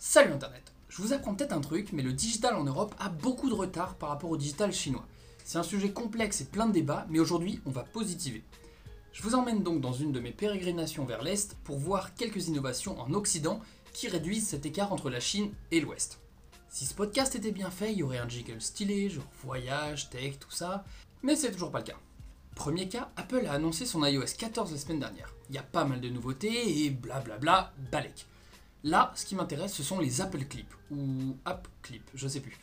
Salut Internet Je vous apprends peut-être un truc, mais le digital en Europe a beaucoup de retard par rapport au digital chinois. C'est un sujet complexe et plein de débats, mais aujourd'hui on va positiver. Je vous emmène donc dans une de mes pérégrinations vers l'Est pour voir quelques innovations en Occident qui réduisent cet écart entre la Chine et l'Ouest. Si ce podcast était bien fait, il y aurait un jingle stylé, genre voyage, tech, tout ça, mais c'est toujours pas le cas. Premier cas, Apple a annoncé son iOS 14 la semaine dernière. Il y a pas mal de nouveautés et blablabla, balèque. Là, ce qui m'intéresse, ce sont les Apple Clips, ou App Clip, je sais plus.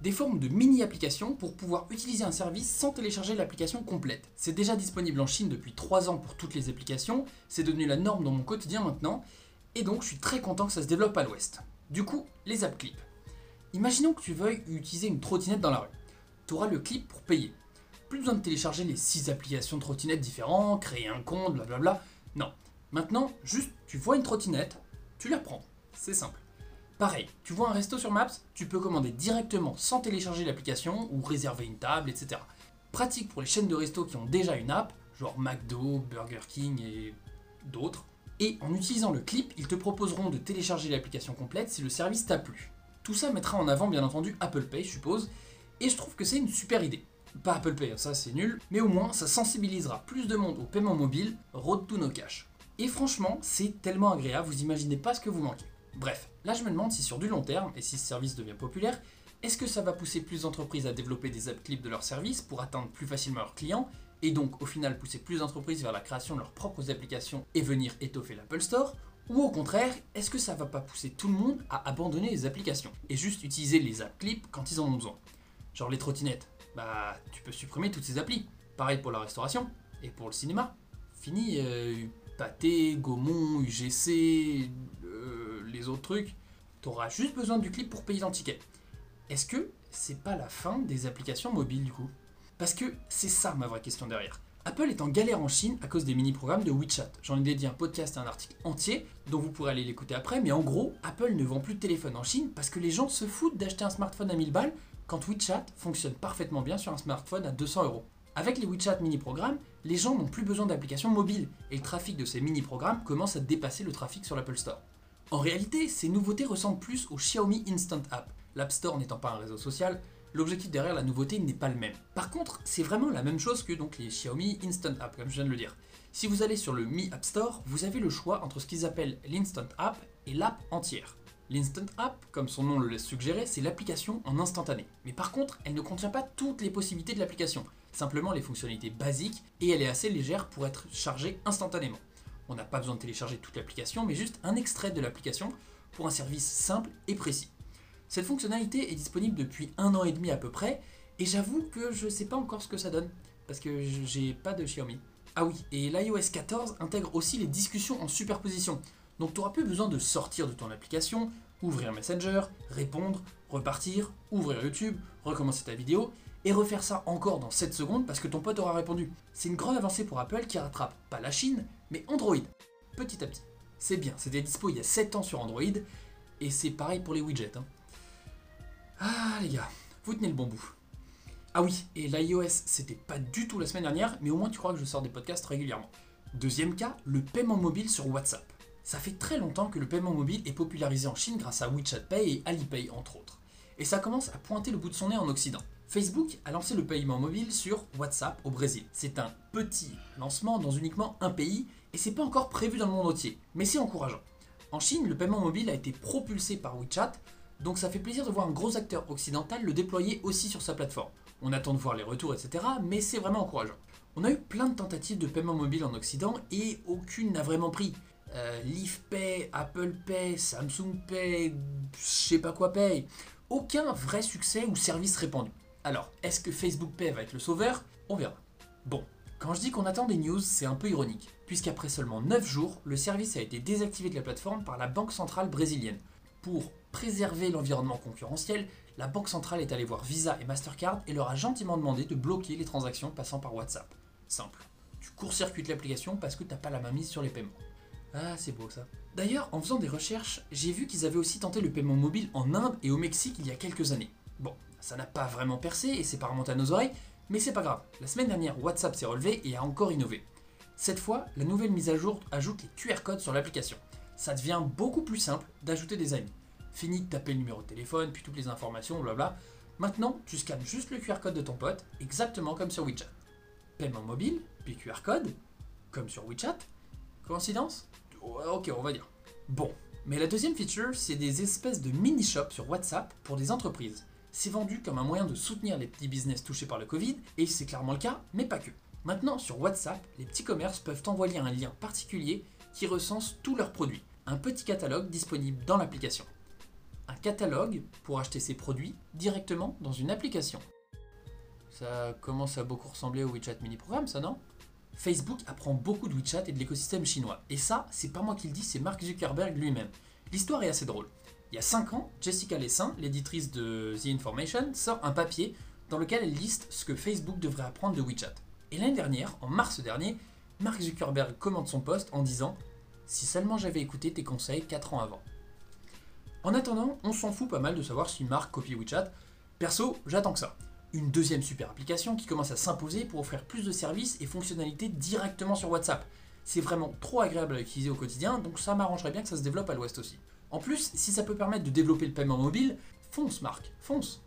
Des formes de mini-applications pour pouvoir utiliser un service sans télécharger l'application complète. C'est déjà disponible en Chine depuis 3 ans pour toutes les applications, c'est devenu la norme dans mon quotidien maintenant, et donc je suis très content que ça se développe à l'ouest. Du coup, les App Clips. Imaginons que tu veuilles utiliser une trottinette dans la rue. Tu auras le clip pour payer. Plus besoin de télécharger les 6 applications de trottinette différentes, créer un compte, blablabla. Non. Maintenant, juste, tu vois une trottinette, tu la prends. C'est simple. Pareil, tu vois un resto sur Maps, tu peux commander directement sans télécharger l'application ou réserver une table, etc. Pratique pour les chaînes de resto qui ont déjà une app, genre McDo, Burger King et d'autres. Et en utilisant le clip, ils te proposeront de télécharger l'application complète si le service t'a plu. Tout ça mettra en avant bien entendu Apple Pay, je suppose, et je trouve que c'est une super idée. Pas Apple Pay, ça c'est nul, mais au moins ça sensibilisera plus de monde au paiement mobile, road to no cash. Et franchement, c'est tellement agréable, vous imaginez pas ce que vous manquez. Bref, là je me demande si sur du long terme, et si ce service devient populaire, est-ce que ça va pousser plus d'entreprises à développer des app clips de leurs services pour atteindre plus facilement leurs clients, et donc au final pousser plus d'entreprises vers la création de leurs propres applications et venir étoffer l'Apple Store ou au contraire, est-ce que ça va pas pousser tout le monde à abandonner les applications et juste utiliser les app clips quand ils en ont besoin? Genre les trottinettes, bah tu peux supprimer toutes ces applis. Pareil pour la restauration et pour le cinéma. Fini euh, Pâté, Gaumont, UGC, euh, les autres trucs. T'auras juste besoin du clip pour payer ton ticket. Est-ce que c'est pas la fin des applications mobiles du coup? Parce que c'est ça ma vraie question derrière. Apple est en galère en Chine à cause des mini-programmes de WeChat. J'en ai dédié un podcast et un article entier, dont vous pourrez aller l'écouter après, mais en gros, Apple ne vend plus de téléphone en Chine parce que les gens se foutent d'acheter un smartphone à 1000 balles quand WeChat fonctionne parfaitement bien sur un smartphone à 200 euros. Avec les WeChat mini-programmes, les gens n'ont plus besoin d'applications mobiles, et le trafic de ces mini-programmes commence à dépasser le trafic sur l'Apple Store. En réalité, ces nouveautés ressemblent plus au Xiaomi Instant App. L'App Store n'étant pas un réseau social, l'objectif derrière la nouveauté n'est pas le même. Par contre, c'est vraiment la même chose que donc les Xiaomi Instant App, comme je viens de le dire. Si vous allez sur le Mi App Store, vous avez le choix entre ce qu'ils appellent l'Instant App et l'app entière. L'Instant App, comme son nom le laisse suggérer, c'est l'application en instantané. Mais par contre, elle ne contient pas toutes les possibilités de l'application, simplement les fonctionnalités basiques, et elle est assez légère pour être chargée instantanément. On n'a pas besoin de télécharger toute l'application, mais juste un extrait de l'application pour un service simple et précis. Cette fonctionnalité est disponible depuis un an et demi à peu près, et j'avoue que je ne sais pas encore ce que ça donne, parce que j'ai pas de Xiaomi. Ah oui, et l'iOS 14 intègre aussi les discussions en superposition, donc tu n'auras plus besoin de sortir de ton application, ouvrir Messenger, répondre, repartir, ouvrir YouTube, recommencer ta vidéo, et refaire ça encore dans 7 secondes parce que ton pote aura répondu. C'est une grande avancée pour Apple qui rattrape pas la Chine, mais Android, petit à petit. C'est bien, c'était dispo il y a 7 ans sur Android, et c'est pareil pour les widgets. Hein. Ah les gars, vous tenez le bon bout. Ah oui, et l'iOS, c'était pas du tout la semaine dernière, mais au moins tu crois que je sors des podcasts régulièrement. Deuxième cas, le paiement mobile sur WhatsApp. Ça fait très longtemps que le paiement mobile est popularisé en Chine grâce à WeChat Pay et Alipay entre autres. Et ça commence à pointer le bout de son nez en Occident. Facebook a lancé le paiement mobile sur WhatsApp au Brésil. C'est un petit lancement dans uniquement un pays et c'est pas encore prévu dans le monde entier, mais c'est encourageant. En Chine, le paiement mobile a été propulsé par WeChat donc ça fait plaisir de voir un gros acteur occidental le déployer aussi sur sa plateforme. On attend de voir les retours, etc. Mais c'est vraiment encourageant. On a eu plein de tentatives de paiement mobile en Occident et aucune n'a vraiment pris. Euh, Pay, Apple Pay, Samsung Pay, je sais pas quoi Pay. Aucun vrai succès ou service répandu. Alors, est-ce que Facebook Pay va être le sauveur? On verra. Bon, quand je dis qu'on attend des news, c'est un peu ironique, puisqu'après seulement 9 jours, le service a été désactivé de la plateforme par la Banque centrale brésilienne. Pour préserver l'environnement concurrentiel, la Banque centrale est allée voir Visa et Mastercard et leur a gentiment demandé de bloquer les transactions passant par WhatsApp. Simple. Tu court-circuites l'application parce que t'as pas la main mise sur les paiements. Ah, c'est beau ça. D'ailleurs, en faisant des recherches, j'ai vu qu'ils avaient aussi tenté le paiement mobile en Inde et au Mexique il y a quelques années. Bon, ça n'a pas vraiment percé et c'est pas remonté à nos oreilles, mais c'est pas grave. La semaine dernière, WhatsApp s'est relevé et a encore innové. Cette fois, la nouvelle mise à jour ajoute les QR codes sur l'application. Ça devient beaucoup plus simple d'ajouter des amis. Fini de taper le numéro de téléphone, puis toutes les informations, blabla. Maintenant, tu scannes juste le QR code de ton pote, exactement comme sur WeChat. Paiement mobile, puis QR code, comme sur WeChat. Coïncidence? Ok, on va dire. Bon, mais la deuxième feature, c'est des espèces de mini-shops sur WhatsApp pour des entreprises. C'est vendu comme un moyen de soutenir les petits business touchés par le Covid, et c'est clairement le cas, mais pas que. Maintenant, sur WhatsApp, les petits commerces peuvent envoyer un lien particulier qui recense tous leurs produits. Un petit catalogue disponible dans l'application. Un catalogue pour acheter ses produits directement dans une application. Ça commence à beaucoup ressembler au WeChat mini programme, ça non? Facebook apprend beaucoup de WeChat et de l'écosystème chinois. Et ça, c'est pas moi qui le dis, c'est Mark Zuckerberg lui-même. L'histoire est assez drôle. Il y a 5 ans, Jessica Lessin, l'éditrice de The Information, sort un papier dans lequel elle liste ce que Facebook devrait apprendre de WeChat. Et l'année dernière, en mars dernier, Mark Zuckerberg commente son poste en disant Si seulement j'avais écouté tes conseils 4 ans avant. En attendant, on s'en fout pas mal de savoir si Mark copie WeChat. Perso, j'attends que ça. Une deuxième super application qui commence à s'imposer pour offrir plus de services et fonctionnalités directement sur WhatsApp. C'est vraiment trop agréable à utiliser au quotidien, donc ça m'arrangerait bien que ça se développe à l'ouest aussi. En plus, si ça peut permettre de développer le paiement mobile, fonce Marc, fonce.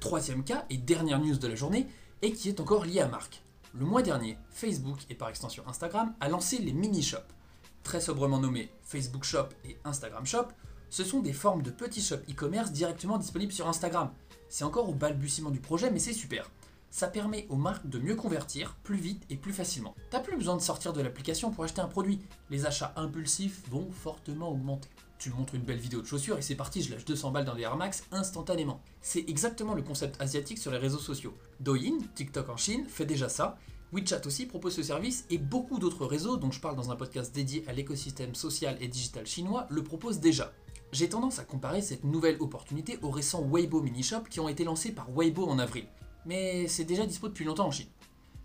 Troisième cas et dernière news de la journée, et qui est encore lié à Marc. Le mois dernier, Facebook et par extension Instagram a lancé les mini-shops. Très sobrement nommés Facebook Shop et Instagram Shop, ce sont des formes de petits shops e-commerce directement disponibles sur Instagram. C'est encore au balbutiement du projet, mais c'est super. Ça permet aux marques de mieux convertir plus vite et plus facilement. T'as plus besoin de sortir de l'application pour acheter un produit. Les achats impulsifs vont fortement augmenter. Tu montres une belle vidéo de chaussures et c'est parti, je lâche 200 balles dans des Air instantanément. C'est exactement le concept asiatique sur les réseaux sociaux. Douyin, TikTok en Chine, fait déjà ça. WeChat aussi propose ce service et beaucoup d'autres réseaux dont je parle dans un podcast dédié à l'écosystème social et digital chinois le proposent déjà. J'ai tendance à comparer cette nouvelle opportunité aux récents Weibo Mini Shop qui ont été lancés par Weibo en avril. Mais c'est déjà dispo depuis longtemps en Chine.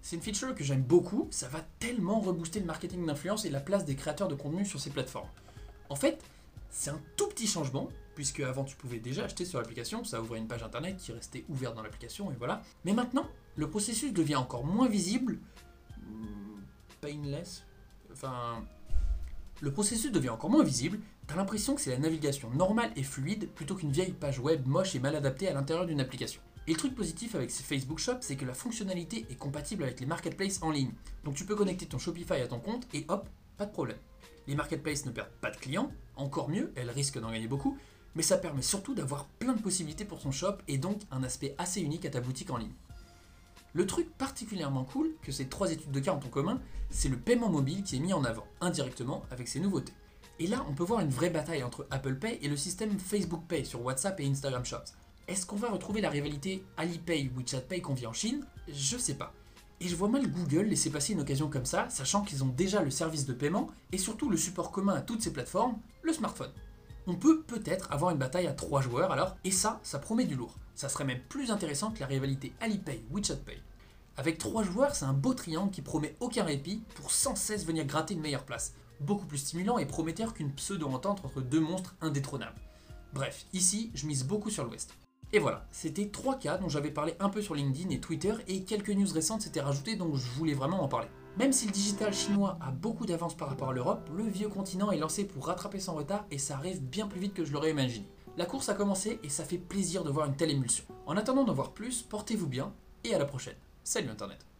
C'est une feature que j'aime beaucoup, ça va tellement rebooster le marketing d'influence et la place des créateurs de contenu sur ces plateformes. En fait, c'est un tout petit changement, puisque avant tu pouvais déjà acheter sur l'application, ça ouvrait une page internet qui restait ouverte dans l'application, et voilà. Mais maintenant, le processus devient encore moins visible, hmm, painless, enfin... Le processus devient encore moins visible, t'as l'impression que c'est la navigation normale et fluide plutôt qu'une vieille page web moche et mal adaptée à l'intérieur d'une application. Et le truc positif avec Facebook Shop, c'est que la fonctionnalité est compatible avec les marketplaces en ligne. Donc tu peux connecter ton Shopify à ton compte et hop, pas de problème. Les marketplaces ne perdent pas de clients, encore mieux, elles risquent d'en gagner beaucoup, mais ça permet surtout d'avoir plein de possibilités pour ton shop et donc un aspect assez unique à ta boutique en ligne. Le truc particulièrement cool que ces trois études de cas ont en commun, c'est le paiement mobile qui est mis en avant, indirectement, avec ces nouveautés. Et là, on peut voir une vraie bataille entre Apple Pay et le système Facebook Pay sur WhatsApp et Instagram Shops. Est-ce qu'on va retrouver la rivalité Alipay WeChat Pay qu'on vit en Chine? Je sais pas. Et je vois mal Google laisser passer une occasion comme ça, sachant qu'ils ont déjà le service de paiement et surtout le support commun à toutes ces plateformes, le smartphone. On peut peut-être avoir une bataille à trois joueurs alors, et ça, ça promet du lourd. Ça serait même plus intéressant que la rivalité Alipay-WeChat Pay. Avec trois joueurs, c'est un beau triangle qui promet aucun répit pour sans cesse venir gratter une meilleure place. Beaucoup plus stimulant et prometteur qu'une pseudo-entente entre deux monstres indétrônables. Bref, ici, je mise beaucoup sur l'Ouest. Et voilà, c'était trois cas dont j'avais parlé un peu sur LinkedIn et Twitter et quelques news récentes s'étaient rajoutées donc je voulais vraiment en parler. Même si le digital chinois a beaucoup d'avance par rapport à l'Europe, le vieux continent est lancé pour rattraper son retard et ça arrive bien plus vite que je l'aurais imaginé. La course a commencé et ça fait plaisir de voir une telle émulsion. En attendant d'en voir plus, portez-vous bien et à la prochaine. Salut Internet